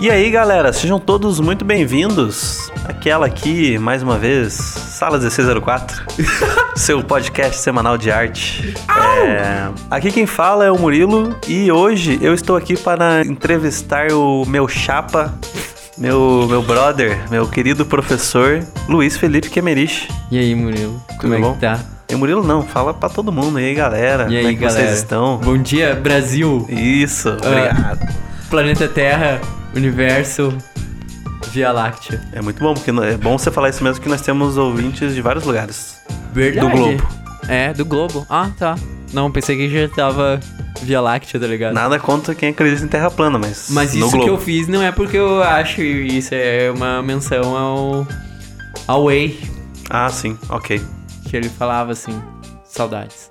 E aí, galera, sejam todos muito bem-vindos. Aquela aqui, mais uma vez, Sala 1604, seu podcast semanal de arte. É, aqui quem fala é o Murilo e hoje eu estou aqui para entrevistar o meu chapa, meu, meu brother, meu querido professor Luiz Felipe Kemerich. E aí, Murilo? Como Tudo é bom? que tá? E Murilo não, fala pra todo mundo. E aí, galera? E como aí, é que galera? vocês estão? Bom dia, Brasil, Isso, Ah. obrigado. planeta Terra, universo, Via Láctea. É muito bom, porque é bom você falar isso mesmo que nós temos ouvintes de vários lugares. Verdade. Do globo. É, do Globo. Ah, tá. Não, pensei que já tava Via Láctea, tá ligado? Nada contra quem acredita em terra plana, mas, Mas isso globo. que eu fiz não é porque eu acho isso, é uma menção ao. ao Way, Ah, sim, ok. que ele falava assim. Saudades.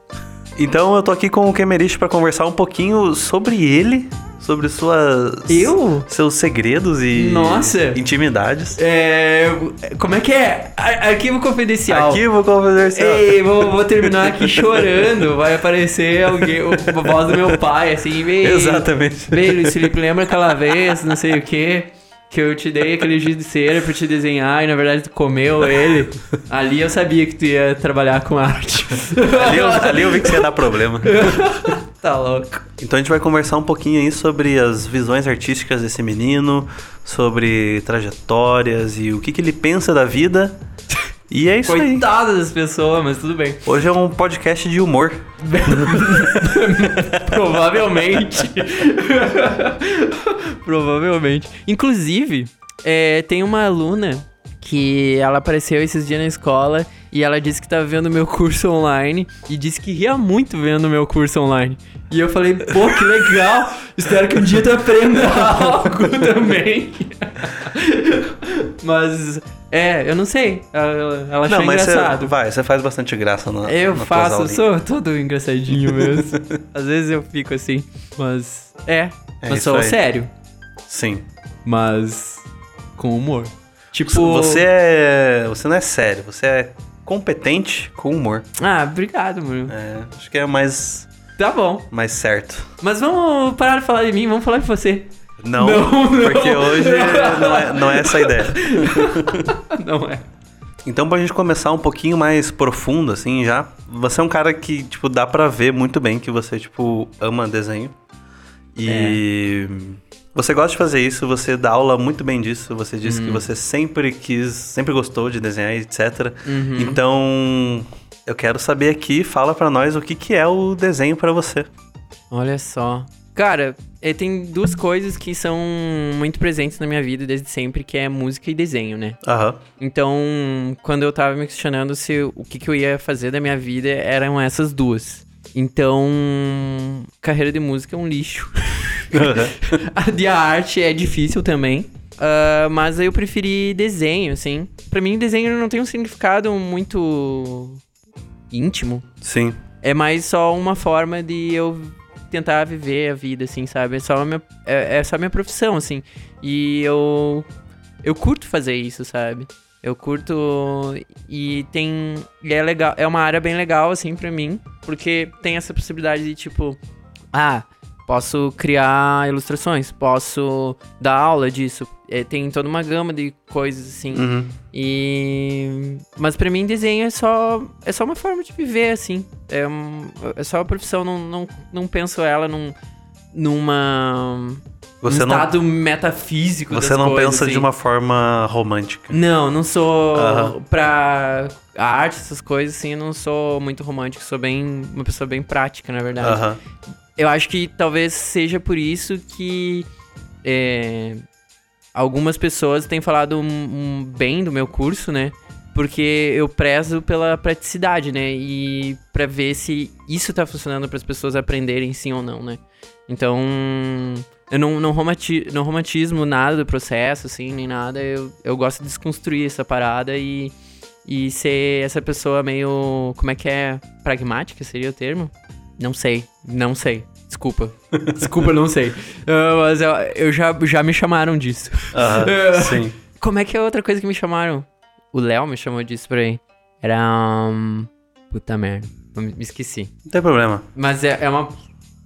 Então eu tô aqui com o Kemerich pra conversar um pouquinho sobre ele, sobre suas... Eu? Seus segredos e... Nossa. Intimidades. É. Como é que é? Ar- Arquivo confidencial. Arquivo confidencial. Ei, vou, vou terminar aqui chorando. Vai aparecer alguém, o, a voz do meu pai, assim, vem. Exatamente. Vem, Luiz Felipe, lembra aquela vez, não sei o quê, que eu te dei aquele giz de cera pra te desenhar e na verdade tu comeu ele. Ali eu sabia que tu ia trabalhar com arte. Ali eu, ali eu vi que você ia dar problema. tá louco. Então a gente vai conversar um pouquinho aí sobre as visões artísticas desse menino, sobre trajetórias e o que, que ele pensa da vida. E é isso aí. Coitada das pessoas, mas tudo bem. Hoje é um podcast de humor. Provavelmente. Provavelmente. Inclusive, é, tem uma aluna que ela apareceu esses dias na escola e ela disse que tava vendo meu curso online e disse que ria muito vendo meu curso online. E eu falei, pô, que legal! Espero que um dia tu aprenda algo também. Mas, é, eu não sei. Ela, ela achou Não, mas engraçado. vai, você faz bastante graça na Eu tuas faço, eu sou todo engraçadinho mesmo. Às vezes eu fico assim, mas é, É mas sou aí. sério, Sim. mas com humor. Tipo, Você é. Você não é sério, você é competente com humor. Ah, obrigado, mano. É, acho que é mais, Tá bom. mais certo. Mas vamos parar de falar de mim, vamos falar de você. Não, Não, não. porque hoje não é, não é essa a ideia. Não é. Então, pra gente começar um pouquinho mais profundo, assim, já. Você é um cara que, tipo, dá pra ver muito bem que você, tipo, ama desenho. E você gosta de fazer isso, você dá aula muito bem disso. Você disse que você sempre quis, sempre gostou de desenhar, etc. Uhum. Então, eu quero saber aqui, fala pra nós o que, que é o desenho pra você. Olha só. Cara, eh, tem duas coisas que são muito presentes na minha vida desde sempre, que é música e desenho, né? Aham. Então, quando eu tava me questionando se o que, que eu ia fazer da minha vida, eram essas duas. Então, carreira de música é um lixo. a de arte é difícil também. Ah, mas eu preferi desenho, assim. Pra mim, desenho não tem um significado muito íntimo. Sim. É mais só uma forma de eu tentar viver a vida, assim, sabe? É só a minha, é, é só minha profissão, assim. E eu, eu curto fazer isso, sabe? Eu curto e tem... E é legal, é uma área bem legal, assim, pra mim. Porque tem essa possibilidade de, tipo... Ah, posso criar ilustrações, posso dar aula disso. É, tem toda uma gama de coisas, assim. Uhum. E mas pra mim desenho é só é só uma forma de viver assim. É, um- é só uma profissão, não, não, não penso ela num numa Você num não, estado metafísico você não coisas, pensa de assim. uma forma romântica. Não, não sou Aham. pra a arte, essas coisas assim, eu não sou muito romântico, sou bem uma pessoa bem prática, na verdade. Aham. Eu acho que talvez seja por isso que é, algumas pessoas têm falado um, um bem do meu curso, né? Porque eu prezo pela praticidade, né? E pra ver se isso tá funcionando para as pessoas aprenderem sim ou não, né? Então, eu não, não, romati não romantismo nada do processo, assim, nem nada. Eu, eu gosto de desconstruir essa parada e, e ser essa pessoa meio. Como é que é? Pragmática seria o termo? Não sei, não sei. Desculpa. Desculpa, não sei. Ah, mas eu, eu já, já me chamaram disso. Aham. Sim. Como é que é outra coisa que me chamaram? O Léo me chamou disso por aí. Era. Um... Puta merda. Me esqueci. Não tem problema. Mas é, é uma.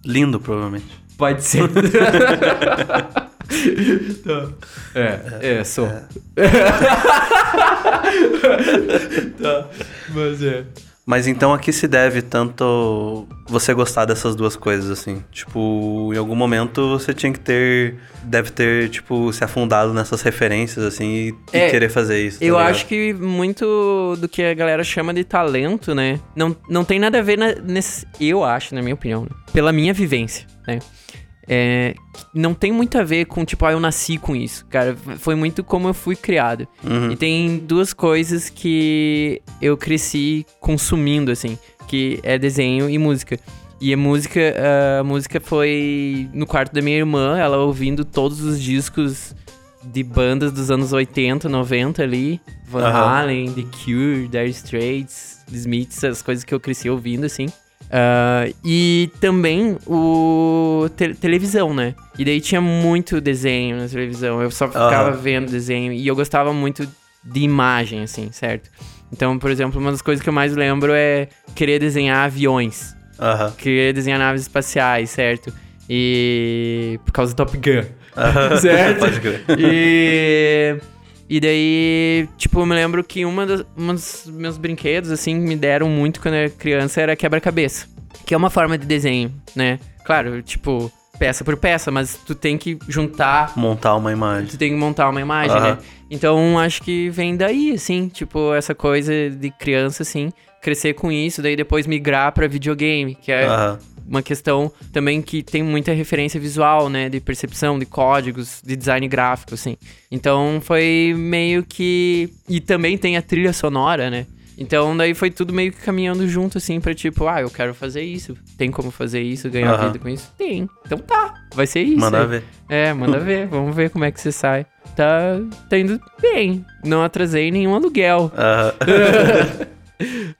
Lindo, provavelmente. Pode ser. Tá. É, é, sou. tá, mas é. Mas então a que se deve tanto você gostar dessas duas coisas, assim? Tipo, em algum momento você tinha que ter. Deve ter, tipo, se afundado nessas referências, assim, e, e É, querer fazer isso. tá Eu ligado? acho que muito do que a galera chama de talento, né? Não, não tem nada a ver na- nesse. Eu acho, na minha opinião, né? pela minha vivência, né? É, não tem muito a ver com, tipo, ah, eu nasci com isso. Cara, foi muito como eu fui criado. Uhum. E tem duas coisas que eu cresci consumindo, assim, que é desenho e música. E a música, a música foi no quarto da minha irmã, ela ouvindo todos os discos de bandas dos anos 80, 90 ali. Van. Halen, The Cure, Dire Straits, The Smiths, as coisas que eu cresci ouvindo, assim. Ah, e também o te- televisão, né? E daí tinha muito desenho na televisão. Eu só ficava Aham. vendo desenho. E eu gostava muito de imagem, assim, certo? Então, por exemplo, uma das coisas que eu mais lembro é querer desenhar aviões. Aham. Querer desenhar naves espaciais, certo? E. Por causa do Top Gun. Aham. Certo? Pode crer. E. E daí, tipo, eu me lembro que uma, das, uma dos meus brinquedos, assim, me deram muito quando eu era criança era quebra-cabeça. Que é uma forma de desenho, né? Claro, tipo, peça por peça, mas tu tem que juntar, Montar uma imagem. tu tem que montar uma imagem, Aham. né? Então, acho que vem daí, assim, tipo, essa coisa de criança, assim, crescer com isso, daí depois migrar pra videogame, que é Aham. Uma questão também que tem muita referência visual, né? De percepção, de códigos, de design gráfico, assim. Então foi meio que. E também tem a trilha sonora, né? Então daí foi tudo meio que caminhando junto, assim, pra tipo, ah, eu quero fazer isso. Tem como fazer isso, ganhar Aham. vida com isso? Tem. Então tá, vai ser isso. Manda ver. É, manda ver. Vamos ver como é que você sai. Tá, tá indo bem. Não atrasei nenhum aluguel. Aham.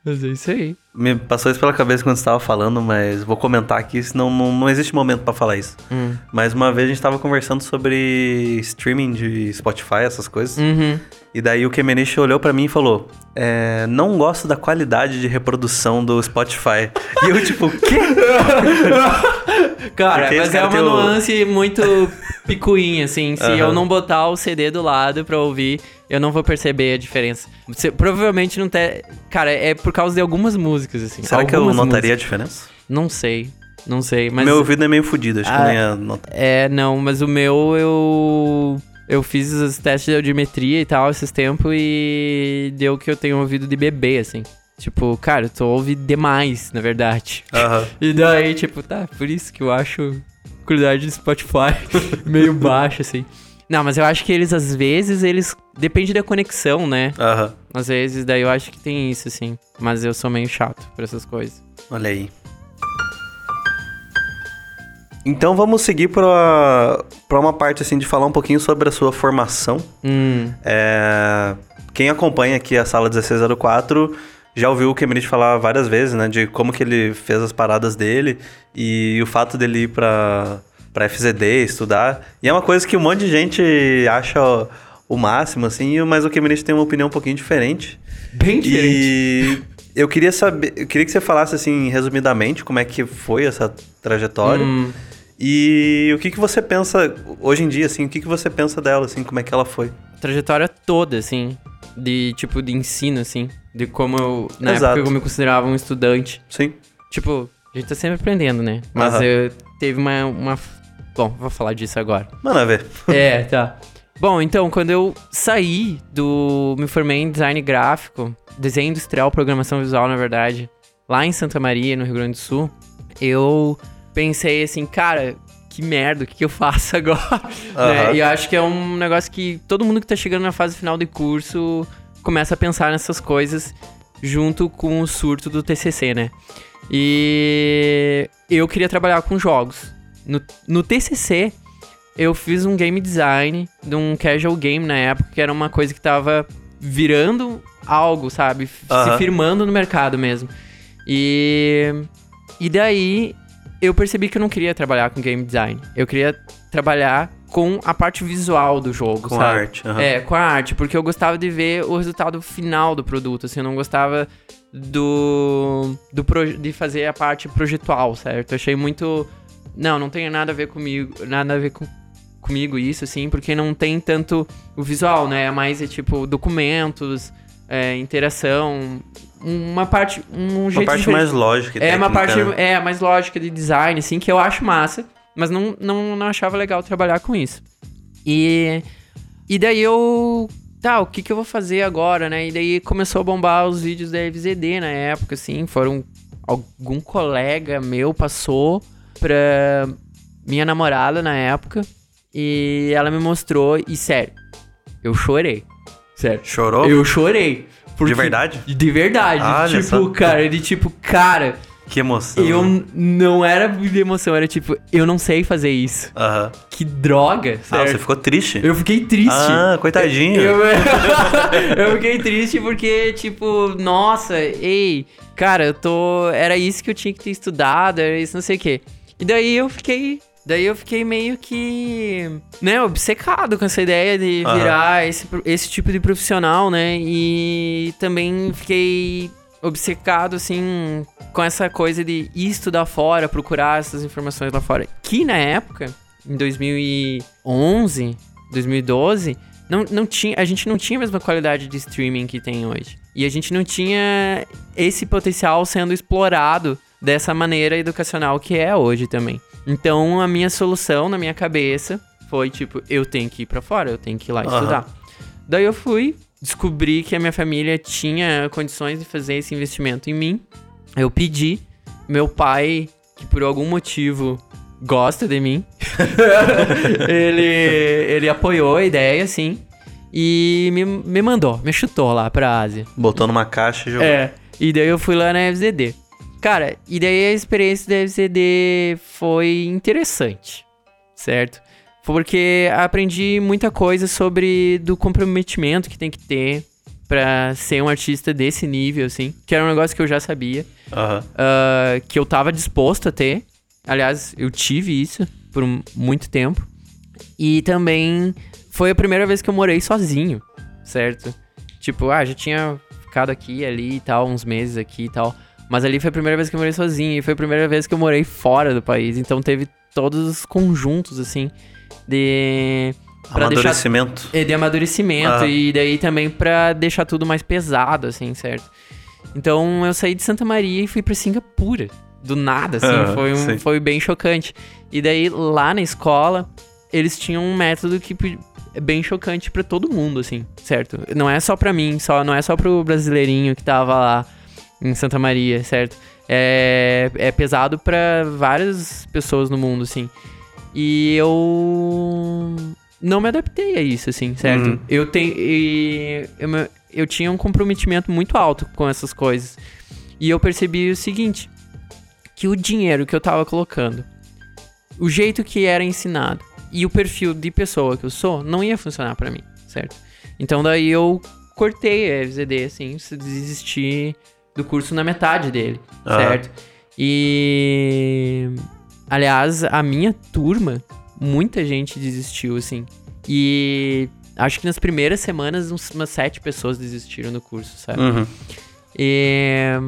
Mas é isso aí. Me passou isso pela cabeça quando você estava falando, mas vou comentar aqui, senão não, não existe momento pra falar isso. Hum. Mas uma vez a gente tava conversando sobre streaming de Spotify, essas coisas. Uhum. E daí o Kemenish olhou pra mim e falou: é, Não gosto da qualidade de reprodução do Spotify. e eu, tipo, quê? Cara, Porque mas é uma tem o- nuance muito picuinha, assim. Se Aham. eu não botar o CD do lado pra ouvir, eu não vou perceber a diferença. Você provavelmente não tem. Cara, é por causa de algumas músicas, assim. Será que eu notaria a músicas. diferença? Não sei. Não sei. Mas. Meu ouvido é meio fodido, acho que Ah, eu nem ia notar. É, não, mas o meu eu. Eu fiz os testes de audiometria e tal esses tempos e deu que eu tenho ouvido de bebê, assim. Tipo, cara, tu ouve demais, na verdade. Aham. E daí, tipo, tá, por isso que eu acho a qualidade do Spotify meio baixa, assim. Não, mas eu acho que eles, às vezes, eles. Depende da conexão, né? Aham. Às vezes, daí eu acho que tem isso, assim. Mas eu sou meio chato pra essas coisas. Olha aí. Então vamos seguir pra, pra uma parte assim de falar um pouquinho sobre a sua formação. Hum. É, Quem acompanha aqui a sala 1604 já ouviu o Kemerich falar várias vezes, né? De como que ele fez as paradas dele e o fato dele ir pra, pra FZD estudar. E é uma coisa que um monte de gente acha o, o máximo, assim, mas o Kemerich tem uma opinião um pouquinho diferente. Bem E eu queria saber, eu queria que você falasse assim, resumidamente, como é que foi essa trajetória. Hum. E o que, que você pensa, hoje em dia, assim, o que, que você pensa dela, assim, como é que ela foi? trajetória toda, assim, de tipo de ensino, assim, de como eu, na Exato. época eu me considerava um estudante. Sim. Tipo, a gente tá sempre aprendendo, né? Mas Aham. eu teve uma, uma. Bom, vou falar disso agora. Mano, a ver. é, tá. Bom, então, quando eu saí do. Me formei em design gráfico, desenho industrial, programação visual, na verdade, lá em Santa Maria, no Rio Grande do Sul, eu pensei assim, cara, que merda, o que, que eu faço agora? Né? Aham. E eu acho que é um negócio que todo mundo que tá chegando na fase final de curso começa a pensar nessas coisas junto com o surto do TCC, né? E eu queria trabalhar com jogos. No, no TCC, eu fiz um game design de um casual game na época, que era uma coisa que tava virando algo, sabe? F- Se firmando no mercado mesmo. E, e daí eu percebi que eu não queria trabalhar com game design. Eu queria trabalhar com a parte visual do jogo, Com sabe? a arte. aham. É, com a arte, porque eu gostava de ver o resultado final do produto, assim, eu não gostava do, do de fazer a parte projetual, certo? Eu achei muito não, não tem nada a ver comigo, nada a ver com, comigo isso, assim, porque não tem tanto o visual, né? É mais, é, tipo, documentos, é, interação, uma parte, um Uma jeito parte diferente. mais lógica É uma técnica, parte né? é mais lógica de design, assim, que eu acho massa, mas não, não, não achava legal trabalhar com isso. E, e daí eu. Tá, o que, que eu vou fazer agora, né? E daí começou a bombar os vídeos da FZD na época, assim. Foram. Algum colega meu passou pra minha namorada na época. E ela me mostrou, e sério, eu chorei. Sério. Chorou? Eu chorei. Porque- verdade? De verdade. Olha tipo, só. cara, de tipo, cara, Que emoção. eu não era de emoção, era tipo, eu não sei fazer isso. Aham. Que droga, Ah, certo? você ficou triste? Eu fiquei triste. Ah, coitadinho. Eu, eu fiquei triste porque, tipo, nossa, ei, cara, eu tô. Era isso que eu tinha que ter estudado, era isso, não sei o quê. E daí eu fiquei. Daí eu fiquei meio que, né, obcecado com essa ideia de virar esse, pro- esse tipo de profissional, né? E também fiquei obcecado, assim, com essa coisa de ir estudar fora, procurar essas informações lá fora. Que na época, em 2011, 2012, não, não tinha, a gente não tinha a mesma qualidade de streaming que tem hoje. E a gente não tinha esse potencial sendo explorado dessa maneira educacional que é hoje também. Então, a minha solução na minha cabeça foi tipo, eu tenho que ir pra fora, eu tenho que ir lá Aham. estudar. Daí eu fui, descobri que a minha família tinha condições de fazer esse investimento em mim. Eu pedi, meu pai, que por algum motivo gosta de mim, ele, ele apoiou a ideia, assim, e me, me mandou, me chutou lá pra Ásia. Botou numa caixa e jogou. É, e daí eu fui lá na FZD. Cara, e daí a experiência da FZD foi interessante, certo? Porque aprendi muita coisa sobre do comprometimento que tem que ter pra ser um artista desse nível, assim, que era um negócio que eu já sabia Aham. ah, que eu tava disposto a ter. Aliás, eu tive isso por muito tempo. E também foi a primeira vez que eu morei sozinho, certo? Tipo, ah, já tinha ficado aqui ali e tal, uns meses aqui e tal. Mas ali foi a primeira vez que eu morei sozinho e foi a primeira vez que eu morei fora do país. Então teve todos os conjuntos, assim, de. pra deixar Amadurecimento. é, de amadurecimento Ah. e daí também pra deixar tudo mais pesado, assim, certo? Então eu saí de Santa Maria e fui pra Singapura. Do nada, assim, Ah, foi, um, foi bem chocante. E daí lá na escola, eles tinham um método que é bem chocante pra todo mundo, assim, certo? Não é só pra mim, só, não é só pro brasileirinho que tava lá em Santa Maria, certo? É, é pesado pra várias pessoas no mundo, assim. E eu não me adaptei a isso, assim, certo? Uhum. Eu tenho. e Eu, eu tinha um comprometimento muito alto com essas coisas. E eu percebi o seguinte: que o dinheiro que eu tava colocando, o jeito que era ensinado e o perfil de pessoa que eu sou não ia funcionar pra mim, certo? Então daí eu cortei a FZD, assim, desisti do curso na metade dele, Ah. certo? E. Aliás, a minha turma, muita gente desistiu, assim. E acho que nas primeiras semanas, uns- umas sete pessoas desistiram do curso, sabe? Uhum. E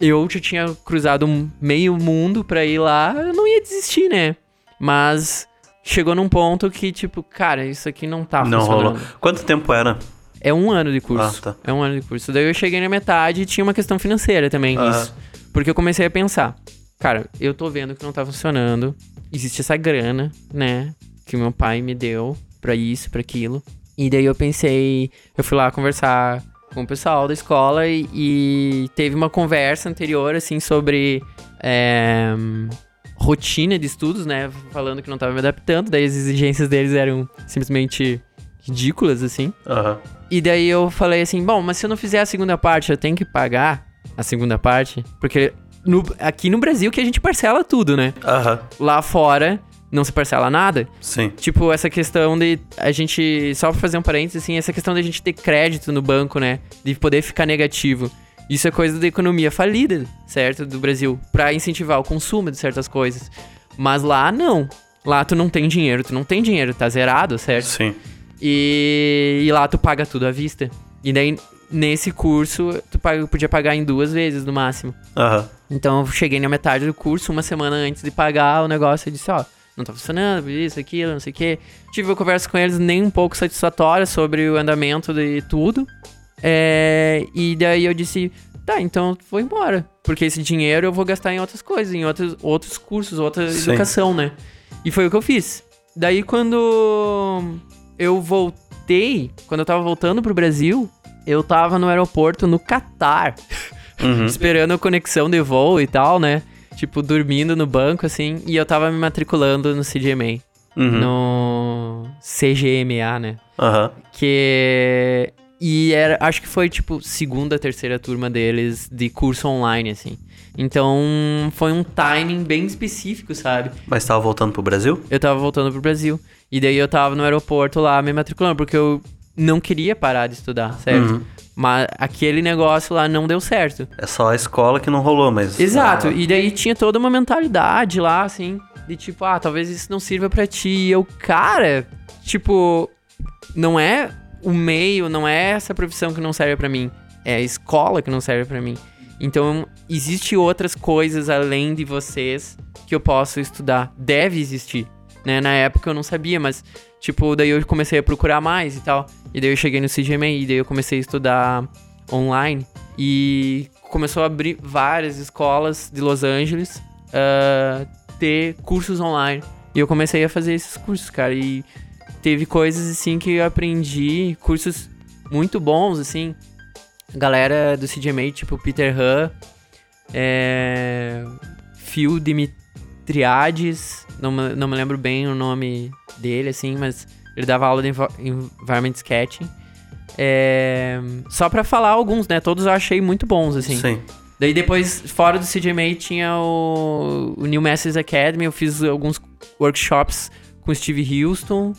eu já tinha cruzado meio mundo pra ir lá, eu não ia desistir, né? Mas chegou num ponto que, tipo, cara, isso aqui não tá Não funcionando. rolou. Quanto tempo era? É um ano de curso. Ah, tá. É um ano de curso. Daí eu cheguei na metade e tinha uma questão financeira também nisso. Porque eu comecei a pensar, cara, eu tô vendo que não tá funcionando. Existe essa grana, né? Que meu pai me deu pra isso, pra aquilo. E daí eu pensei, eu fui lá conversar com o pessoal da escola e, e teve uma conversa anterior, assim, sobre é, rotina de estudos, né? Falando que não tava me adaptando, daí as exigências deles eram simplesmente ridículas, assim. Aham. E daí eu falei assim, bom, mas se eu não fizer a segunda parte, eu tenho que pagar a segunda parte? Porque no- aqui no Brasil que a gente parcela tudo, né? Aham. Lá fora não se parcela nada. Sim. Tipo, essa questão de a gente, só pra fazer um parênteses, assim, essa questão de a gente ter crédito no banco, né? De poder ficar negativo. Isso é coisa da economia falida, certo? Do Brasil. Pra incentivar o consumo de certas coisas. Mas lá, não. Lá tu não tem dinheiro, tu não tem dinheiro, tá zerado, certo? Sim. E, e lá tu paga tudo à vista. E daí, nesse curso, tu paga- podia pagar em duas vezes no máximo. Aham. Então eu cheguei na metade do curso, uma semana antes de pagar o negócio, eu disse, ó, não tá funcionando, isso, aquilo, não sei o quê. Tive uma conversa com eles nem um pouco satisfatória sobre o andamento de tudo. É, e daí eu disse, tá, então vou embora. Porque esse dinheiro eu vou gastar em outras coisas, em outros, outros cursos, outra Sim. educação, né? E foi o que eu fiz. Daí quando eu voltei, quando eu tava voltando pro Brasil, eu tava no aeroporto no Catar, Uhum. esperando a conexão de voo e tal, né? Tipo, dormindo no banco, assim, e eu tava me matriculando no CGMA. Uhum. No CGMA, né? Aham. Que. E era, acho que foi tipo segunda, terceira turma deles de curso online, assim. Então foi um timing bem específico, sabe? Mas tava voltando pro Brasil? Eu tava voltando pro Brasil. E daí eu tava no aeroporto lá me matriculando, porque eu não queria parar de estudar, certo? Uhum. Mas aquele negócio lá não deu certo. É só a escola que não rolou, mas. Exato, Ah, e daí tinha toda uma mentalidade lá, assim, de tipo, ah, talvez isso não sirva pra ti. E eu, cara, tipo, não é o meio, não é essa profissão que não serve pra mim, é a escola que não serve pra mim. Então, existe outras coisas além de vocês que eu posso estudar. Deve existir, né? Na época eu não sabia, mas, tipo, daí eu comecei a procurar mais e tal. E daí eu cheguei no CGMA, e daí eu comecei a estudar online. E começou a abrir várias escolas de Los Angeles ah, ter cursos online. E eu comecei a fazer esses cursos, cara. E teve coisas, assim, que eu aprendi, cursos muito bons, assim. Galera do CGMA, tipo Peter Han, é, Phil Dimitriades, não, me- não me lembro bem o nome dele, assim, mas ele dava aula de Environment Sketching. É, só pra falar alguns, né? Todos eu achei muito bons, assim. Sim. Daí depois, fora do CGMA, tinha o, o New Masters Academy. Eu fiz alguns workshops com o Steve Houston.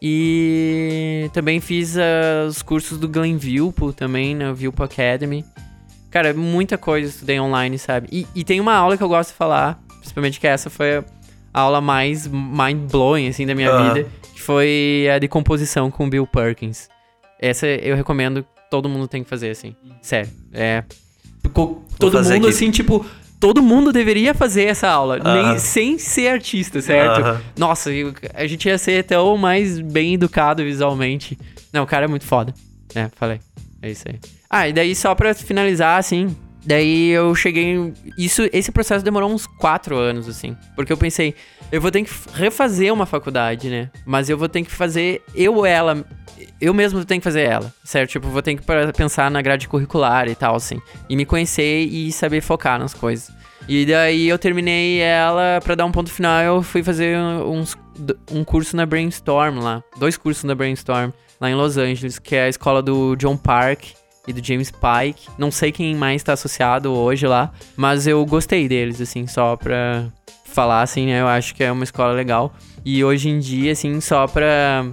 E também fiz ah, os cursos do Glenn Vilpo também, na Vilpo Academy. Cara, muita coisa eu estudei online, sabe? E, e tem uma aula que eu gosto de falar, principalmente que essa foi a aula mais mind-blowing, assim, da minha vida. Que foi a de composição com o Bill Perkins. Essa eu recomendo, todo mundo tem que fazer, assim. Sério. É. co- Todo mundo, aqui. assim, tipo. Todo mundo deveria fazer essa aula, nem, sem ser artista, certo? Nossa, eu- a gente ia ser até o mais bem educado visualmente. Não, o cara é muito foda. É, falei. É isso aí. Ah, e daí só pra finalizar, assim. Daí eu cheguei. Isso, esse processo demorou uns quatro anos, assim. Porque eu pensei, eu vou ter que refazer uma faculdade, né? Mas eu vou ter que fazer eu ela. Eu mesmo tenho que fazer ela, certo? Tipo, vou ter que para- pensar na grade curricular e tal, assim. E me conhecer e saber focar nas coisas. E daí eu terminei ela, pra dar um ponto final, eu fui fazer uns, um curso na Brainstorm lá. Dois cursos na Brainstorm, lá em Los Angeles, que é a escola do John Park e do James Pike. Não sei quem mais tá associado hoje lá, mas eu gostei deles, assim, só pra falar, assim, né? Eu acho que é uma escola legal. E hoje em dia, assim, só pra.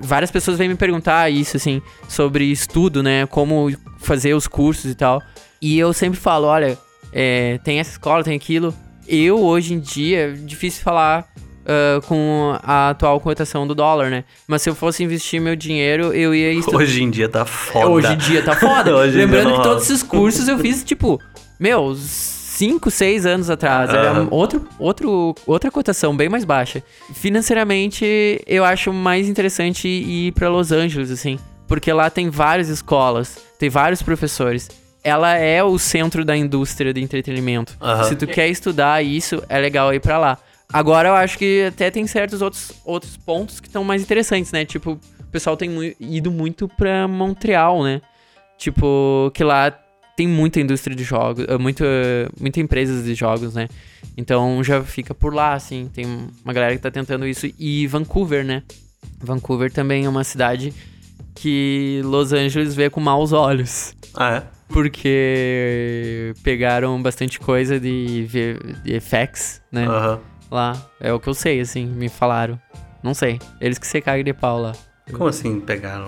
Várias pessoas vêm me perguntar isso, assim, sobre estudo, né? Como fazer os cursos e tal. E eu sempre falo, olha, é, tem essa escola, tem aquilo. Eu, hoje em dia, é difícil falar ah, com a atual cotação do dólar, né? Mas se eu fosse investir meu dinheiro, eu ia estudar. Hoje em dia tá foda. Hoje em dia tá foda. Lembrando não que rola. todos esses cursos eu fiz, tipo, meu, 5, 6 anos atrás. Era Aham. outro, outro, outra cotação bem mais baixa. Financeiramente, eu acho mais interessante ir pra Los Angeles, assim. Porque lá tem várias escolas, tem vários professores. Ela é o centro da indústria de entretenimento. Aham. Se tu quer estudar isso, é legal ir pra lá. Agora eu acho que até tem certos outros, outros pontos que estão mais interessantes, né? Tipo, o pessoal tem ido muito pra Montreal, né? Tipo, que lá tem muita indústria de jogos, eh, muita, muita empresas de jogos, né? Então já fica por lá, assim. Tem uma galera que tá tentando isso. E Vancouver, né? Vancouver também é uma cidade que Los Angeles vê com maus olhos. Ah, é? Porque pegaram bastante coisa de, de FX, né? Aham. Lá. É o que eu sei, assim, me falaram. Não sei. Eles que se cagam de pau lá. Como assim pegaram?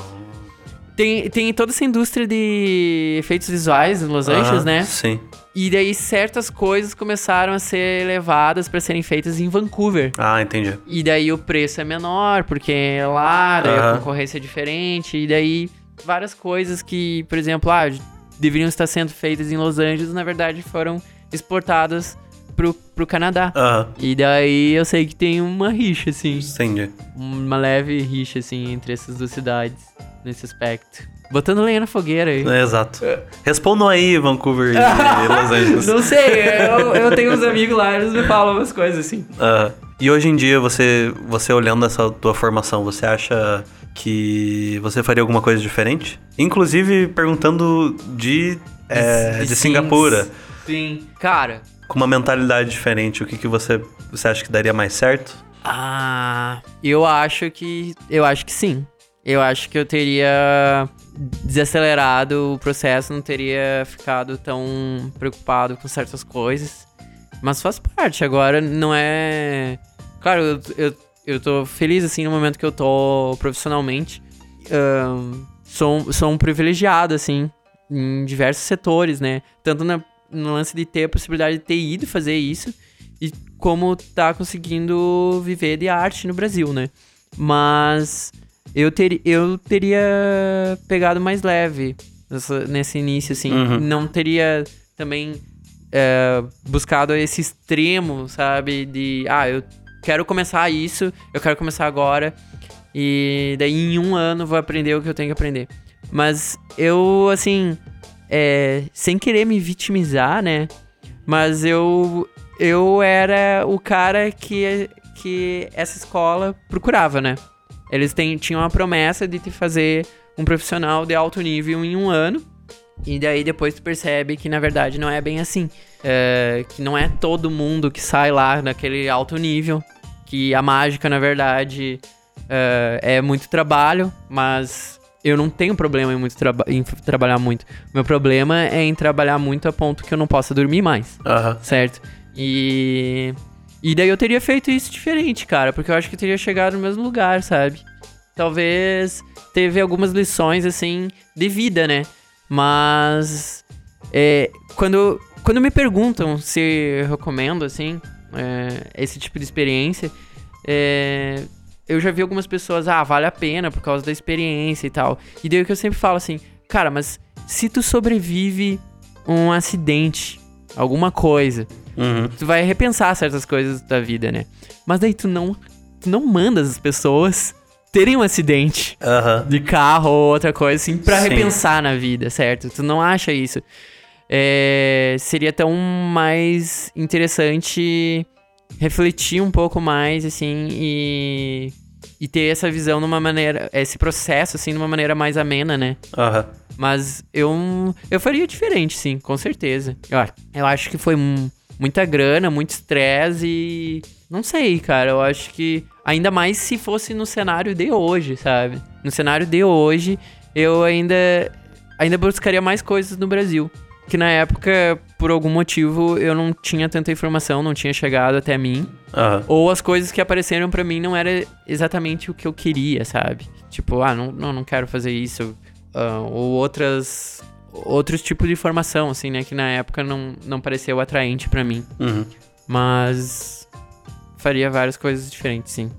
Tem, tem toda essa indústria de efeitos visuais em Los Angeles, Aham, né? Sim. E daí certas coisas começaram a ser levadas pra serem feitas em Vancouver. Ah, entendi. E daí o preço é menor, porque é lá, daí a concorrência é diferente, e daí várias coisas que, por exemplo, ah, deveriam estar sendo feitas em Los Angeles, na verdade foram exportadas pro, pro Canadá. Aham, E daí eu sei que tem uma rixa, assim. entendi. Uma leve rixa, assim, entre essas duas cidades, nesse aspecto. Botando lenha na fogueira aí. É, exato. Respondam aí, Vancouver e Los Angeles. Não sei, eu, eu tenho uns amigos lá, eles me falam umas coisas assim. Aham. E hoje em dia, você, você olhando essa tua formação, você acha que você faria alguma coisa diferente? Inclusive, perguntando de, é, de Singapura, Sim. Cara, com uma mentalidade diferente, o que, que você, você acha que daria mais certo? Ah, eu acho que. Eu acho que sim. Eu acho que eu teria desacelerado o processo, não teria ficado tão preocupado com certas coisas. Mas faz parte, agora não é. Claro, eu, eu, eu tô feliz assim no momento que eu tô profissionalmente. Ahn, sou, sou um privilegiado, assim, em diversos setores, né? Tanto na, no lance de ter a possibilidade de ter ido fazer isso e como tá conseguindo viver de arte no Brasil, né? Mas eu, ter, eu teria pegado mais leve nessa- nesse início, assim. Uhum. Não teria também é, buscado esse extremo, sabe? De, ah, eu quero começar isso, eu quero começar agora. E daí em um ano vou aprender o que eu tenho que aprender. Mas eu, assim, é, sem querer me vitimizar, né? Mas eu, eu era o cara que, que essa escola procurava, né? Eles têm, tinham a promessa de te fazer um profissional de alto nível em um ano. E daí depois tu percebe que na verdade não é bem assim. É, que não é todo mundo que sai lá naquele alto nível. Que a mágica, na verdade, é, é muito trabalho, mas eu não tenho problema em, muito traba em trabalhar muito. Meu problema é em trabalhar muito a ponto que eu não possa dormir mais certo? E. E daí eu teria feito isso diferente, cara, porque eu acho que eu teria chegado no mesmo lugar, sabe? Talvez teve algumas lições, assim, de vida, né? Mas. é, quando, quando me perguntam se eu recomendo, assim, é, esse tipo de experiência, é, eu já vi algumas pessoas, ah, vale a pena por causa da experiência e tal. E daí o que eu sempre falo assim, cara, mas se tu sobrevive um acidente, alguma coisa, Uhum. tu vai repensar certas coisas da vida, né? Mas daí tu não, tu não manda as pessoas terem um acidente Aham. de carro ou outra coisa assim pra Sim. repensar na vida, certo? Tu não acha isso? É, seria tão mais interessante refletir um pouco mais assim e e ter essa visão numa maneira, esse processo assim, numa maneira mais amena, né? Aham. Mas eu, eu faria diferente, sim, com certeza. Eu, eu acho que foi mu- muita grana, muito estresse e. Não sei, cara. Eu acho que. Ainda mais se fosse no cenário de hoje, sabe? No cenário de hoje, eu ainda. Ainda buscaria mais coisas no Brasil. Que na época, por algum motivo, eu não tinha tanta informação, não tinha chegado até mim. Aham. Ou as coisas que apareceram pra mim não era exatamente o que eu queria, sabe? Tipo, ah, não, não, não quero fazer isso. ah, ou outras. Outros tipos de formação, assim, né? Que na época não, não pareceu atraente pra mim. Uhum. Mas. Faria várias coisas diferentes, sim.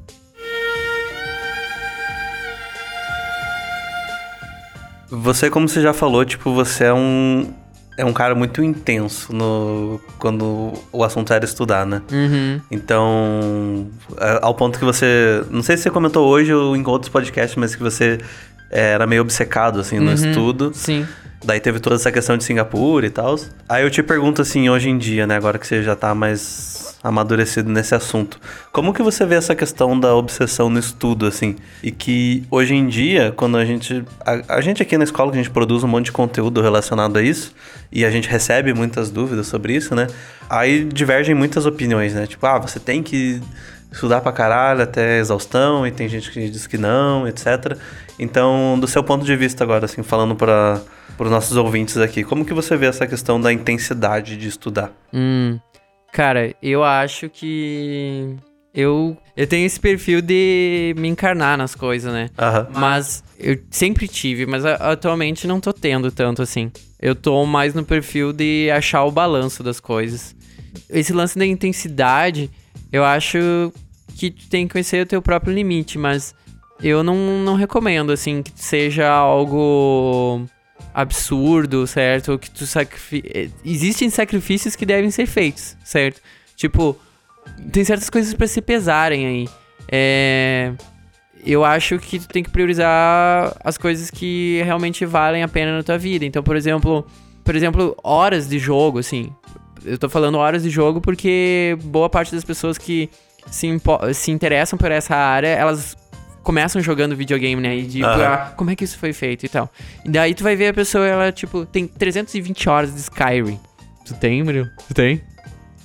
Você, como você já falou, tipo, você é um. É um cara muito intenso no, quando o assunto era estudar, né? Uhum. Então, é, ao ponto que você. Não sei se você comentou hoje ou em outros podcasts, mas que você é, era meio obcecado, assim, no Uhum. estudo. Sim. Daí teve toda essa questão de Singapura e tal. Aí eu te pergunto assim, hoje em dia, né? Agora que você já tá mais amadurecido nesse assunto. Como que você vê essa questão da obsessão no estudo, assim? E que hoje em dia, quando a gente... A, a gente aqui na escola, que a gente produz um monte de conteúdo relacionado a isso. E a gente recebe muitas dúvidas sobre isso, né? Aí divergem muitas opiniões, né? Tipo, ah, você tem que estudar pra caralho até exaustão, e tem gente que diz que não, etc. Então, do seu ponto de vista agora, assim, falando para os nossos ouvintes aqui, como que você vê essa questão da intensidade de estudar? Hum. Cara, eu acho que. Eu, eu tenho esse perfil de me encarnar nas coisas, né? Mas eu sempre tive, mas atualmente não tô tendo tanto assim. Eu tô mais no perfil de achar o balanço das coisas. Esse lance da intensidade, eu acho que tu tem que conhecer o teu próprio limite, mas eu não, não recomendo, assim, que seja algo absurdo, certo? Que tu sacrifique. Existem sacrifícios que devem ser feitos, certo? Tipo, tem certas coisas pra se pesarem aí. É. Eu acho que tu tem que priorizar as coisas que realmente valem a pena na tua vida. Então, por exemplo, por exemplo, horas de jogo, assim. Eu tô falando horas de jogo porque boa parte das pessoas que se, se interessam por essa área, elas começam jogando videogame, né? E tipo, Aham. ah, como é que isso foi feito e tal. E daí tu vai ver a pessoa, ela, tipo, tem 320 horas de Skyrim. Tu tem, Murilo? Tu tem?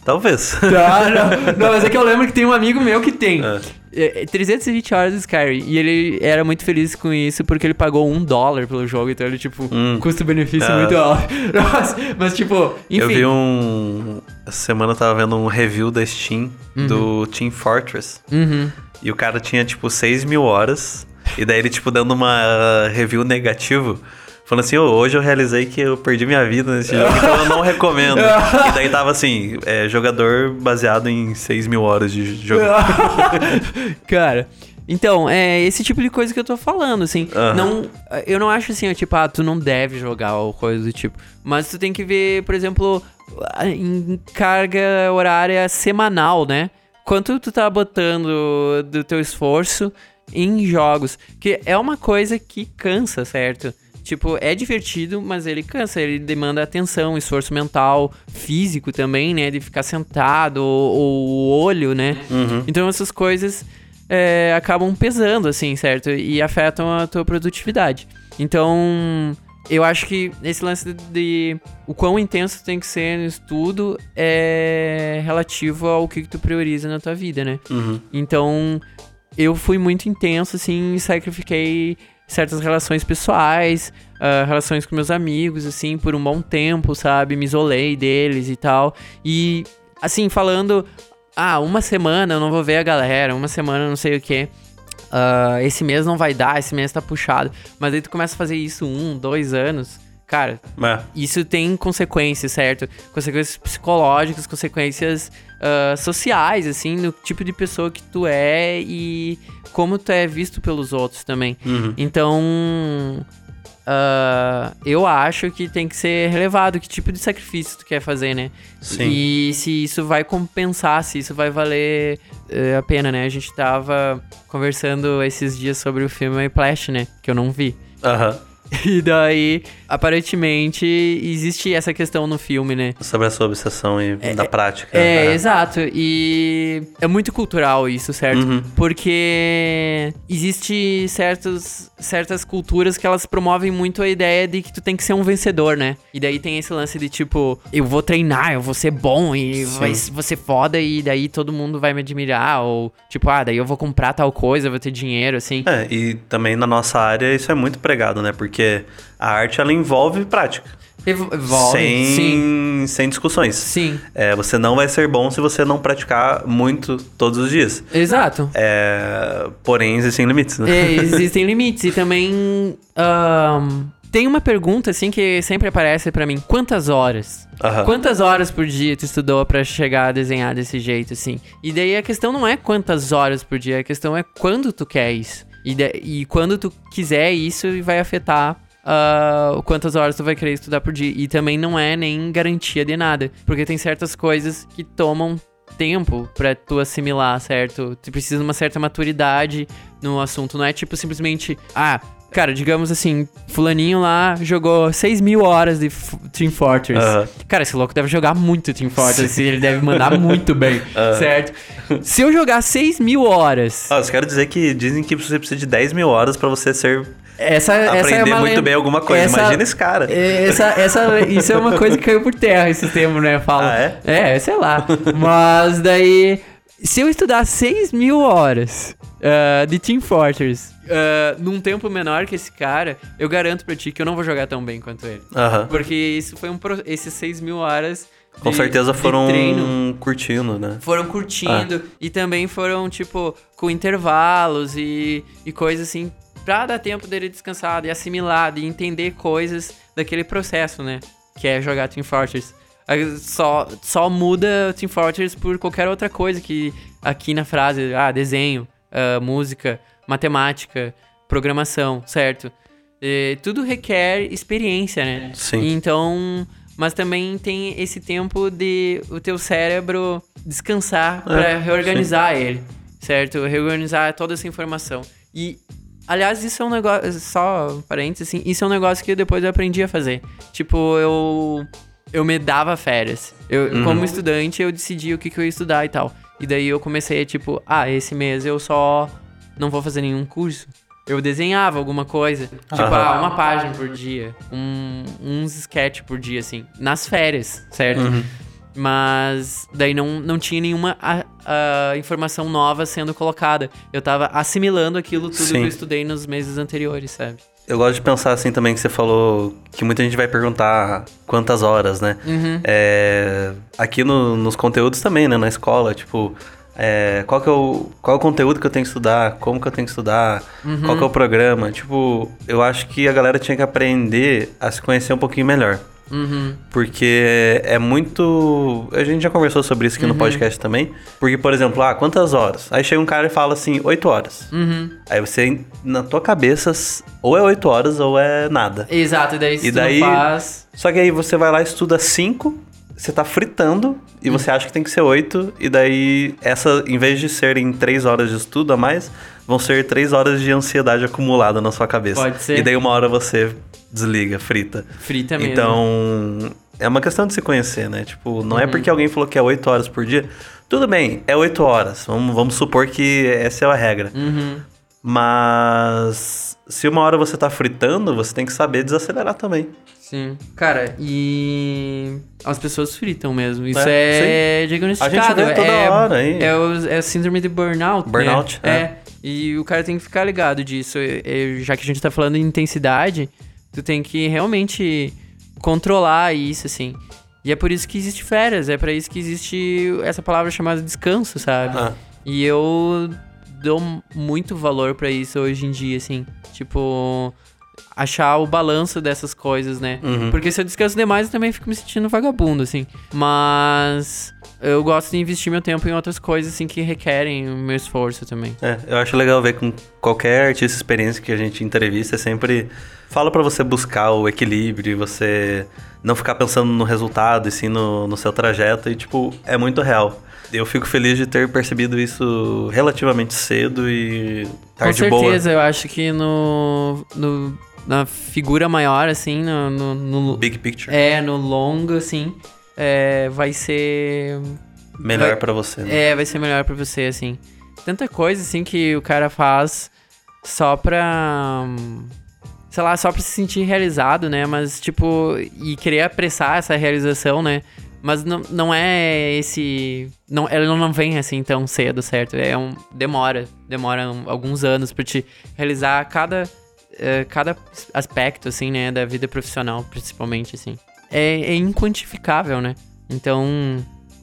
Talvez. Tá, não, não, mas é que eu lembro que tem um amigo meu que tem. É. É, é 320 horas de Skyrim. E ele era muito feliz com isso porque ele pagou um dólar pelo jogo. Então ele, tipo, Hum. custo-benefício Ah. muito alto. Nossa, mas, tipo, enfim. Eu vi um. Essa semana eu tava vendo um review da Steam do Team Fortress. Uhum. E o cara tinha, tipo, 6 mil horas. E daí ele, tipo, dando uma review negativo. Falando assim, "Ô, hoje eu realizei que eu perdi minha vida nesse jogo, então eu não recomendo. E daí tava assim, é, jogador baseado em 6 mil horas de jogo. Cara, então, é esse tipo de coisa que eu tô falando, assim. Não, eu não acho assim, tipo, ah, tu não deve jogar ou coisa do tipo. Mas tu tem que ver, por exemplo, em carga horária semanal, né? Quanto tu tá botando do teu esforço em jogos. Que é uma coisa que cansa, certo? Tipo, é divertido, mas ele cansa, ele demanda atenção, esforço mental, físico também, né? De ficar sentado, ou, o olho, né? Uhum. Então essas coisas é, acabam pesando, assim, certo? E afetam a tua produtividade. Então, eu acho que esse lance de, de o quão intenso tem que ser no estudo é relativo ao que, que tu prioriza na tua vida, né? Uhum. Então, eu fui muito intenso, assim, e sacrifiquei certas relações pessoais, ah, relações com meus amigos, assim, por um bom tempo, sabe? Me isolei deles e tal. E, assim, falando, ah, uma semana eu não vou ver a galera, uma semana eu não sei o quê. Ah, esse mês não vai dar, esse mês tá puxado. Mas aí tu começa a fazer isso um, dois anos. Cara, É. isso tem consequências, certo? Consequências psicológicas, consequências ah, sociais, assim, no tipo de pessoa que tu é e como tu é visto pelos outros também. Uhum. Então, ah, eu acho que tem que ser relevado que tipo de sacrifício tu quer fazer, né? Sim. E se isso vai compensar, se isso vai valer eh, a pena, né? A gente tava conversando esses dias sobre o filme Whiplash, né? Que eu não vi. Aham. E daí, aparentemente, existe essa questão no filme, né? Sobre a sua obsessão e da prática. É, né? exato. E é muito cultural isso, certo? Uhum. Porque existe certos, certas culturas que elas promovem muito a ideia de que tu tem que ser um vencedor, né? E daí tem esse lance de tipo, eu vou treinar, eu vou ser bom e Sim. vai, vou ser foda e daí todo mundo vai me admirar. Ou tipo, ah, daí eu vou comprar tal coisa, eu vou ter dinheiro, assim. É, e também na nossa área isso é muito pregado, né? Porque a arte ela envolve prática. Evo- Evolve. sem, Sim. sem discussões. Sim. É, você não vai ser bom se você não praticar muito todos os dias. Exato. É, porém, existem limites, né? É, existem limites. E também. ahn, tem uma pergunta, assim, que sempre aparece pra mim: quantas horas? Aham. Quantas horas por dia tu estudou pra chegar a desenhar desse jeito, assim? E daí a questão não é quantas horas por dia, a questão é quando tu quer isso. E, da- e quando tu quiser isso, vai afetar o quantas horas tu vai querer estudar por dia. E também não é nem garantia de nada. Porque tem certas coisas que tomam tempo pra tu assimilar, certo? Tu precisa de uma certa maturidade no assunto. Não é tipo simplesmente, ah, cara, digamos assim, fulaninho lá jogou 6 mil horas de Team Fortress. Aham. Cara, esse louco deve jogar muito Team Fortress, ele deve mandar muito bem, Aham. certo? Se eu jogar 6 mil horas, Ah, eu quero dizer que dizem que você precisa de 10 mil horas pra você ser essa, essa é aprender uma muito bem alguma coisa. essa- Imagina esse cara. Essa, essa, isso é uma coisa que caiu por terra esse termo, né? Fala. Ah, é? É, sei lá. Mas daí, se eu estudar 6 mil horas ah, de Team Fortress ah, num tempo menor que esse cara, eu garanto pra ti que eu não vou jogar tão bem quanto ele. Porque isso foi um pro- esses 6 mil horas. Com de- certeza de foram treino curtindo, né? foram curtindo e também foram, tipo, com intervalos e, e coisas assim, pra dar tempo dele descansar, de assimilar, de entender coisas daquele processo, né? Que é jogar Team Fortress. Aí Só, só muda Team Fortress por qualquer outra coisa que aqui na frase, ah, desenho, ah, música, matemática, programação, certo? E tudo requer experiência, né? Sim. Então, mas também tem esse tempo de o teu cérebro descansar É, pra reorganizar ele, certo? Reorganizar toda essa informação. E aliás, isso é um negócio, só um parênteses assim, isso é um negócio que depois eu aprendi a fazer. Tipo, eu eu me dava férias. Eu, Uhum. como estudante, eu decidi o que, que eu ia estudar e tal. E daí eu comecei, tipo, ah, esse mês eu só não vou fazer nenhum curso. Eu desenhava alguma coisa. Tipo, Aham. ah, uma página por dia. Um, uns sketch por dia, assim. Nas férias, certo? Uhum. Mas daí não, não tinha nenhuma a- a informação nova sendo colocada. Eu tava assimilando aquilo tudo Sim. que eu estudei nos meses anteriores, sabe? Eu gosto de pensar assim também que você falou que muita gente vai perguntar quantas horas, né? Uhum. É, aqui no- nos conteúdos também, né? Na escola, tipo, é, qual, que é o, qual é o conteúdo que eu tenho que estudar? Como que eu tenho que estudar? Qual que é o programa? Tipo, eu acho que a galera tinha que aprender a se conhecer um pouquinho melhor. Uhum. Porque é muito. A gente já conversou sobre isso aqui no podcast também. Porque, por exemplo, ah, quantas horas? Aí chega um cara e fala assim, 8 horas. Uhum. Aí você, na tua cabeça, ou é 8 horas ou é nada. Exato, e daí E daí- faz. Só que aí você vai lá e estuda 5, você tá fritando e você acha que tem que ser 8, e daí essa, em vez de serem 3 horas de estudo a mais, vão ser 3 horas de ansiedade acumulada na sua cabeça. Pode ser. E daí uma hora você desliga, frita. Frita mesmo. Então, é uma questão de se conhecer, né? Tipo, não é Uhum. porque alguém falou que é 8 horas por dia. Tudo bem, é 8 horas. Vamos, vamos supor que essa é a regra. Uhum. Mas se uma hora você tá fritando, você tem que saber desacelerar também. Sim. Cara, e as pessoas fritam mesmo. Isso É, é, diagnosticado. A gente vê toda é, hora, hein? É, o, é a síndrome de burnout. né? Burnout, é. é. E o cara tem que ficar ligado disso. É, é, já que a gente tá falando em intensidade, tu tem que realmente controlar isso, assim. E é por isso que existe férias, é pra isso que existe essa palavra chamada descanso, sabe? Ah, E eu dou muito valor pra isso hoje em dia, assim. Tipo, achar o balanço dessas coisas, né? uhum. Porque se eu descanso demais, eu também fico me sentindo vagabundo, assim. Mas eu gosto de investir meu tempo em outras coisas, assim, que requerem o meu esforço também. É, eu acho legal ver com qualquer artista experiência que a gente entrevista, é sempre fala pra você buscar o equilíbrio, você não ficar pensando no resultado e sim no, no seu trajeto e, tipo, é muito real. Eu fico feliz de ter percebido isso relativamente cedo e Com tarde boa. certeza, eu acho que no, no- na figura maior, assim, no, no, no- Big picture. é, no longo, assim, é, vai ser Melhor pra você. Né? É, vai ser melhor pra você, assim. Tanta coisa, assim, que o cara faz só pra. Sei lá, só pra se sentir realizado, né? Mas, tipo, e querer apressar essa realização, né? Mas não, não é esse. Não, ela não vem assim tão cedo, certo? É um. Demora. Demora um- alguns anos pra te realizar cada. eh, cada aspecto, assim, né? Da vida profissional, principalmente, assim. É, é inquantificável, né? Então,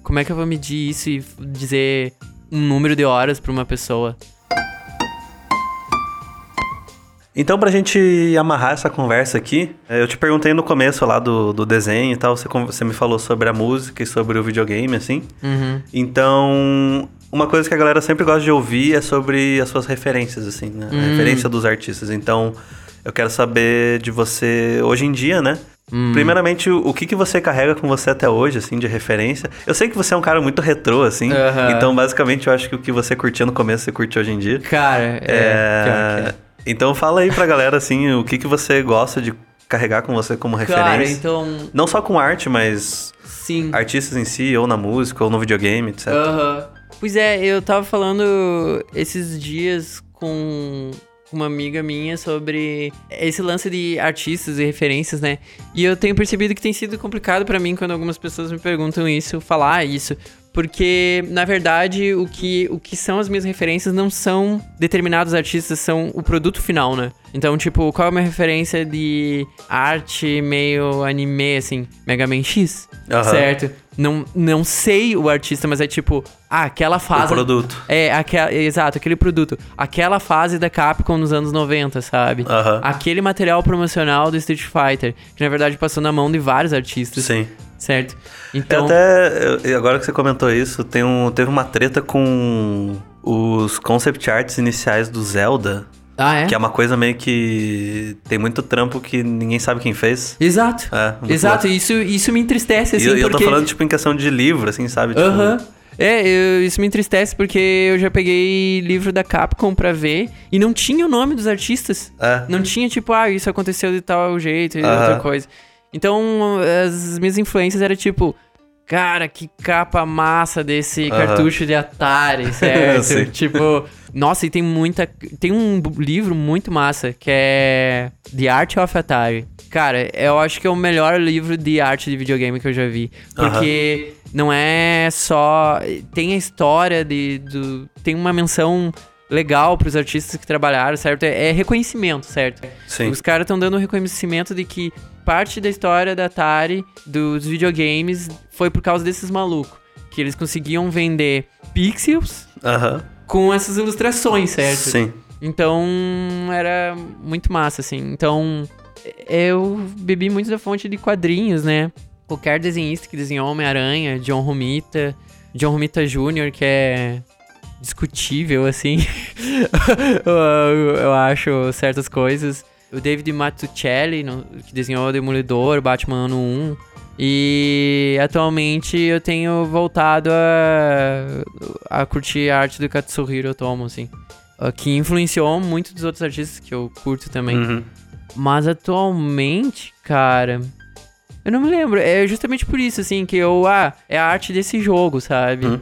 como é que eu vou medir isso e dizer um número de horas pra uma pessoa? Então, pra gente amarrar essa conversa aqui, eh, eu te perguntei no começo lá do, do desenho e tal, você, você me falou sobre a música e sobre o videogame, assim. Uhum. Então, uma coisa que a galera sempre gosta de ouvir é sobre as suas referências, assim, né? A Hum. referência dos artistas. Então, eu quero saber de você hoje em dia, né? Hum. Primeiramente, o que, que você carrega com você até hoje, assim, de referência? Eu sei que você é um cara muito retrô, assim. Então, basicamente, eu acho que o que você curtia no começo, você curte hoje em dia. Cara, é. que é. Então, fala aí pra galera, assim, o que, que você gosta de carregar com você como referência. Cara, então. Não só com arte, mas Sim. artistas em si, ou na música, ou no videogame, etc. Aham. Pois é, eu tava falando esses dias com uma amiga minha sobre esse lance de artistas e referências, né? E eu tenho percebido que tem sido complicado pra mim quando algumas pessoas me perguntam isso, falar isso. Porque, na verdade, o que, o que são as minhas referências não são determinados artistas, são o produto final, né? Então, tipo, qual é a minha referência de arte meio anime, assim? Mega Man X, Aham. certo? Não, não sei o artista, mas é tipo, ah, aquela O fase. produto. É, aquela, exato, aquele produto. Aquela fase da Capcom nos anos 90, sabe? Aham. Aquele material promocional do Street Fighter, que na verdade passou na mão de vários artistas, Sim. Certo? Eu Então, até. agora que você comentou isso, tem um, teve uma treta com os concept arts iniciais do Zelda. Ah, é? Que é uma coisa meio que tem muito trampo que ninguém sabe quem fez. Exato. É, Exato, louco. isso, isso me entristece, E assim, eu, eu tô porque... falando, tipo, em questão de livro, assim, sabe? Tipo, Aham. É, eu- isso me entristece porque eu já peguei livro da Capcom pra ver e não tinha o nome dos artistas. É. Não tinha, tipo, ah, isso aconteceu de tal jeito e Aham. outra coisa. Então, as minhas influências eram tipo, cara, que capa massa desse Aham. cartucho de Atari, certo? Tipo, nossa, e tem muita. Tem um livro muito massa que é The Art of Atari. Cara, eu acho que é o melhor livro de arte de videogame que eu já vi. Porque não é só. Tem a história de. Do, tem uma menção legal pros artistas que trabalharam, certo? É, é reconhecimento, certo? Sim. Os caras estão dando reconhecimento de que parte da história da Atari, dos videogames, foi por causa desses malucos. Que eles conseguiam vender pixels Aham. com essas ilustrações, certo? Sim. Então, era muito massa, assim. Então, eu bebi muito da fonte de quadrinhos, né? Qualquer desenhista que desenhou Homem-Aranha, John Romita, John Romita Jr., que é discutível, assim. eu acho certas coisas. O David Mazzucchelli, no- que desenhou o Demolidor, Batman Ano 1. E atualmente eu tenho voltado a, a curtir a arte do Katsuhiro Otomo, assim. Que influenciou muito dos outros artistas que eu curto também. Uhum. Mas atualmente, cara. Eu não me lembro. É justamente por isso, assim, que eu. Ah, é a arte desse jogo, sabe? Uhum.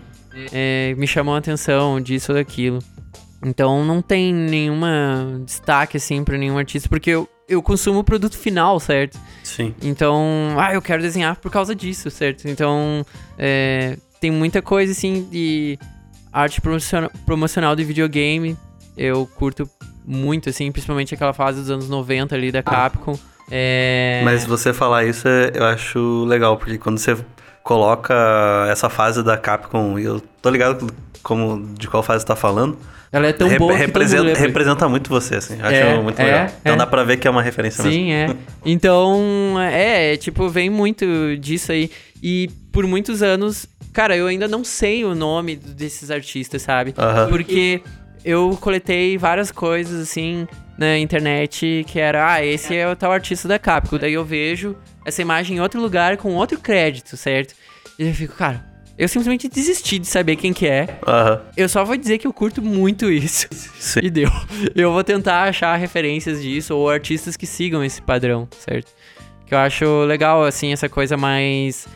É, me chamou a atenção disso ou daquilo. Então não tem nenhuma destaque, assim, pra nenhum artista, porque eu, eu consumo o produto final, certo? Sim. Então, ah, eu quero desenhar por causa disso, certo? Então, é, tem muita coisa, assim, de arte promociona- promocional de videogame. Eu curto muito, assim, principalmente aquela fase dos anos 90 ali da Capcom. É... Mas você falar isso é- eu acho legal, porque quando você coloca essa fase da Capcom, e eu tô ligado como, de qual fase você tá falando, Ela é tão rep- boa que representa, lembra. representa muito você, assim. Acho É, muito é, legal. Então é. dá pra ver que é uma referência mesmo. Sim, é. Então, é, é, tipo, vem muito disso aí. E por muitos anos, cara, eu ainda não sei o nome desses artistas, sabe? Aham. Porque eu coletei várias coisas, assim, na internet, que era, ah, esse é o tal artista da Capcom. Daí eu vejo essa imagem em outro lugar com outro crédito, certo? E eu fico, cara, eu simplesmente desisti de saber quem que é. Aham. Eu só vou dizer que eu curto muito isso. Sim. E deu. Eu vou tentar achar referências disso ou artistas que sigam esse padrão, certo? Que eu acho legal, assim, essa coisa mais.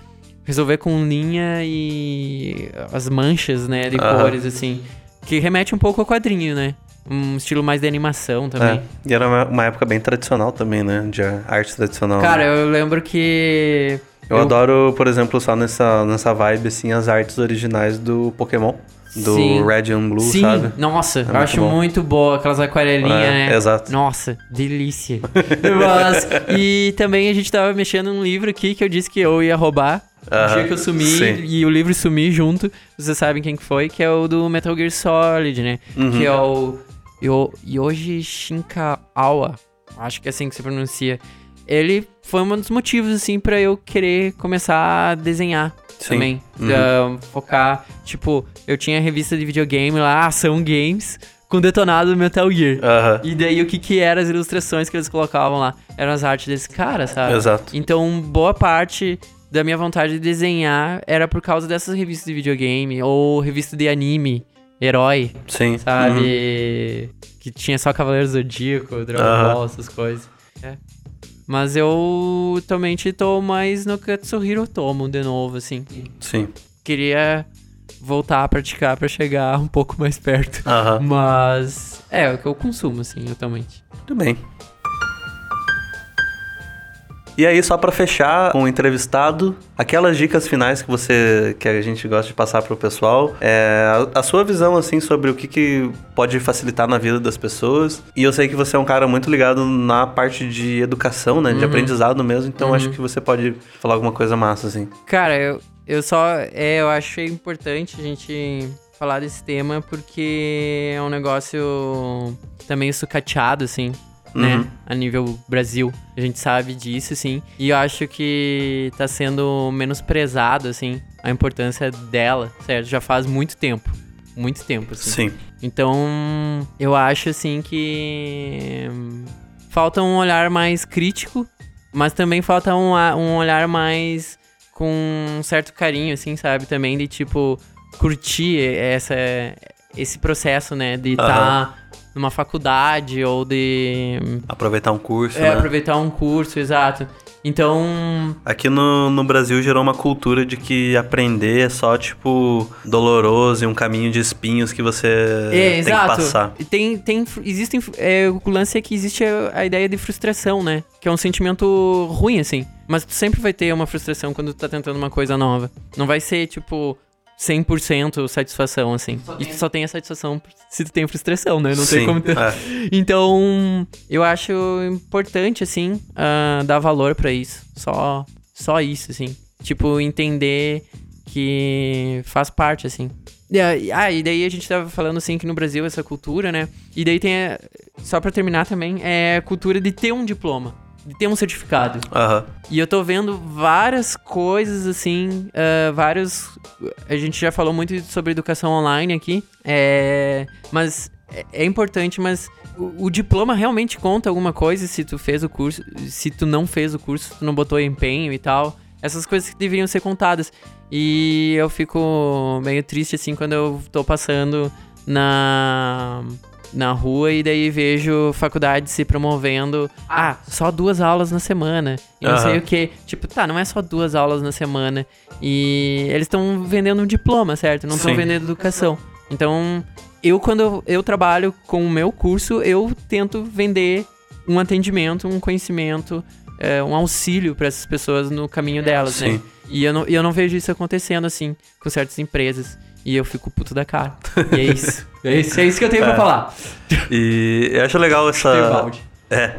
Resolver com linha e as manchas, né, de Aham. cores, assim. Que remete um pouco ao quadrinho, né? Um estilo mais de animação também. É. E era uma, uma época bem tradicional também, né? De arte tradicional. Cara, eu lembro que. Eu, adoro, por exemplo, só nessa, nessa vibe, assim, as artes originais do Pokémon. Do Sim. Red and Blue, Sim, sabe? nossa, eu muito acho bom. muito boa aquelas aquarelinhas, É, né? exato. Nossa, delícia. Mas, e também a gente tava mexendo num livro aqui que eu disse que eu ia roubar. O Aham, dia que eu sumi sim. e o livro sumi junto, vocês sabem quem que foi, que é o do Metal Gear Solid, né? Uhum. Que é o Yo, Yoji Shinkawa. Acho que é assim que se pronuncia. Ele foi um dos motivos, assim, pra eu querer começar a desenhar Sim. também. Uhum. Da- focar, tipo, eu tinha revista de videogame lá, Ação Games, com detonado do Metal Gear. Aham. E daí o que que eram as ilustrações que eles colocavam lá? Eram as artes desse cara, sabe? Exato. Então, boa parte da minha vontade de desenhar era por causa dessas revistas de videogame ou revista de anime, herói, Sim. Uhum. sabe? Que tinha só Cavaleiro Zodíaco, Dragon Aham. Ball, essas coisas. É. Mas eu atualmente tô mais no Katsuhiro Tomo de novo, assim. Sim. Queria voltar a praticar pra chegar um pouco mais perto. Aham. Mas é o que eu consumo, assim, atualmente. Muito bem. E aí, só pra fechar com o entrevistado, aquelas dicas finais que você que a gente gosta de passar pro pessoal, é a, a sua visão assim sobre o que, que pode facilitar na vida das pessoas. E eu sei que você é um cara muito ligado na parte de educação, né, de Uhum. aprendizado mesmo, então Uhum. acho que você pode falar alguma coisa massa assim. Cara, eu, eu só. É, eu achei importante a gente falar desse tema porque é um negócio meio sucateado, assim, né? Uhum. A nível Brasil. A gente sabe disso, assim. E eu acho que tá sendo menosprezado, assim, a importância dela, certo? Já faz muito tempo. muito tempo, assim. Sim. Então, eu acho assim que falta um olhar mais crítico, mas também falta um, um olhar mais com um certo carinho, assim, sabe? Também de tipo curtir essa, esse processo, né? De estar Aham. Numa faculdade ou de Aproveitar um curso, é, né? aproveitar um curso, exato. Então, Aqui no, no Brasil gerou uma cultura de que aprender é só, tipo, doloroso e um caminho de espinhos que você É, tem exato. que passar. E Tem, tem, existem, é, o lance é que existe a, a ideia de frustração, né? Que é um sentimento ruim, assim. Mas tu sempre vai ter uma frustração quando tu tá tentando uma coisa nova. Não vai ser, tipo, 100% satisfação, assim. e tu só tem a satisfação se tu tem frustração, né? Não Sim, tem como ter... é. Então, eu acho importante, assim, ah, dar valor pra isso. Só, só isso, assim. Tipo, entender que faz parte, assim. Ah, Ah, e daí a gente tava falando, assim, que no Brasil essa cultura, né? E daí tem, a- só pra terminar também, é a cultura de ter um diploma. De ter um certificado. Aham. E eu tô vendo várias coisas, assim, ah, vários. A gente já falou muito sobre educação online aqui, é, mas é, é importante, mas o, o diploma realmente conta alguma coisa se tu fez o curso, se tu não fez o curso, tu não botou empenho e tal. Essas coisas que deveriam ser contadas. E eu fico meio triste, assim, quando eu tô passando na na rua e daí vejo faculdade se promovendo. Ah, só duas aulas na semana. E não Aham. sei o que. Tipo, tá, não é só duas aulas na semana. E eles estão vendendo um diploma, certo? Não estão vendendo educação. Então, eu, quando eu, trabalho com o meu curso, eu tento vender um atendimento, um conhecimento, é, um auxílio para essas pessoas no caminho delas, né? Sim. E eu não, e eu não vejo isso acontecendo assim com certas empresas. E eu fico puto da cara. E é isso. é isso, é isso que eu tenho pra É. falar. E eu acho legal essa. É.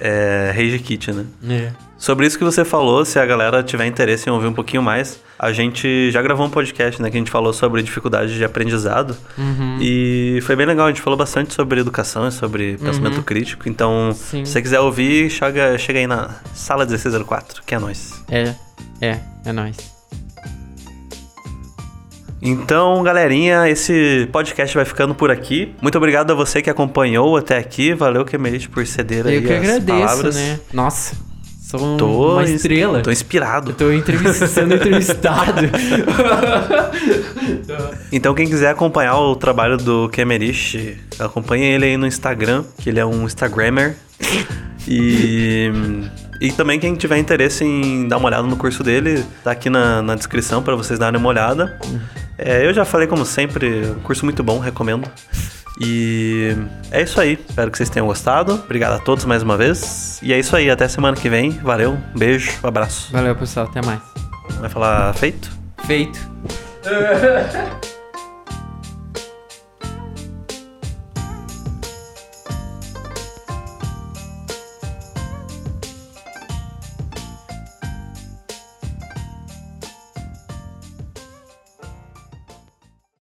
É. Rage Kit, né? É. Sobre isso que você falou, se a galera tiver interesse em ouvir um pouquinho mais, a gente já gravou um podcast, né? Que a gente falou sobre dificuldade de aprendizado. Uhum. E foi bem legal, a gente falou bastante sobre educação e sobre pensamento Uhum. crítico. Então, Sim. se você quiser ouvir, chega, chega aí na sala 1604, que é nós. É, é, é nóis. Então, galerinha, esse podcast vai ficando por aqui. Muito obrigado a você que acompanhou até aqui. Valeu, Kemerich, por ceder aí Eu que as agradeço, palavras. né? Nossa, sou Tô uma estrela. Tô inspirado. Eu tô entrevist- sendo entrevistado. Então, quem quiser acompanhar o trabalho do Kemerich, acompanhe ele aí no Instagram, que ele é um Instagrammer. E, e também quem tiver interesse em dar uma olhada no curso dele, tá aqui na, na descrição para vocês darem uma olhada. É, eu já falei, como sempre, um curso muito bom, recomendo. E é isso aí. Espero que vocês tenham gostado. Obrigado a todos mais uma vez. E é isso aí. Até semana que vem. Valeu. Um beijo. Um abraço. Valeu, pessoal. Até mais. Vai falar feito? Feito.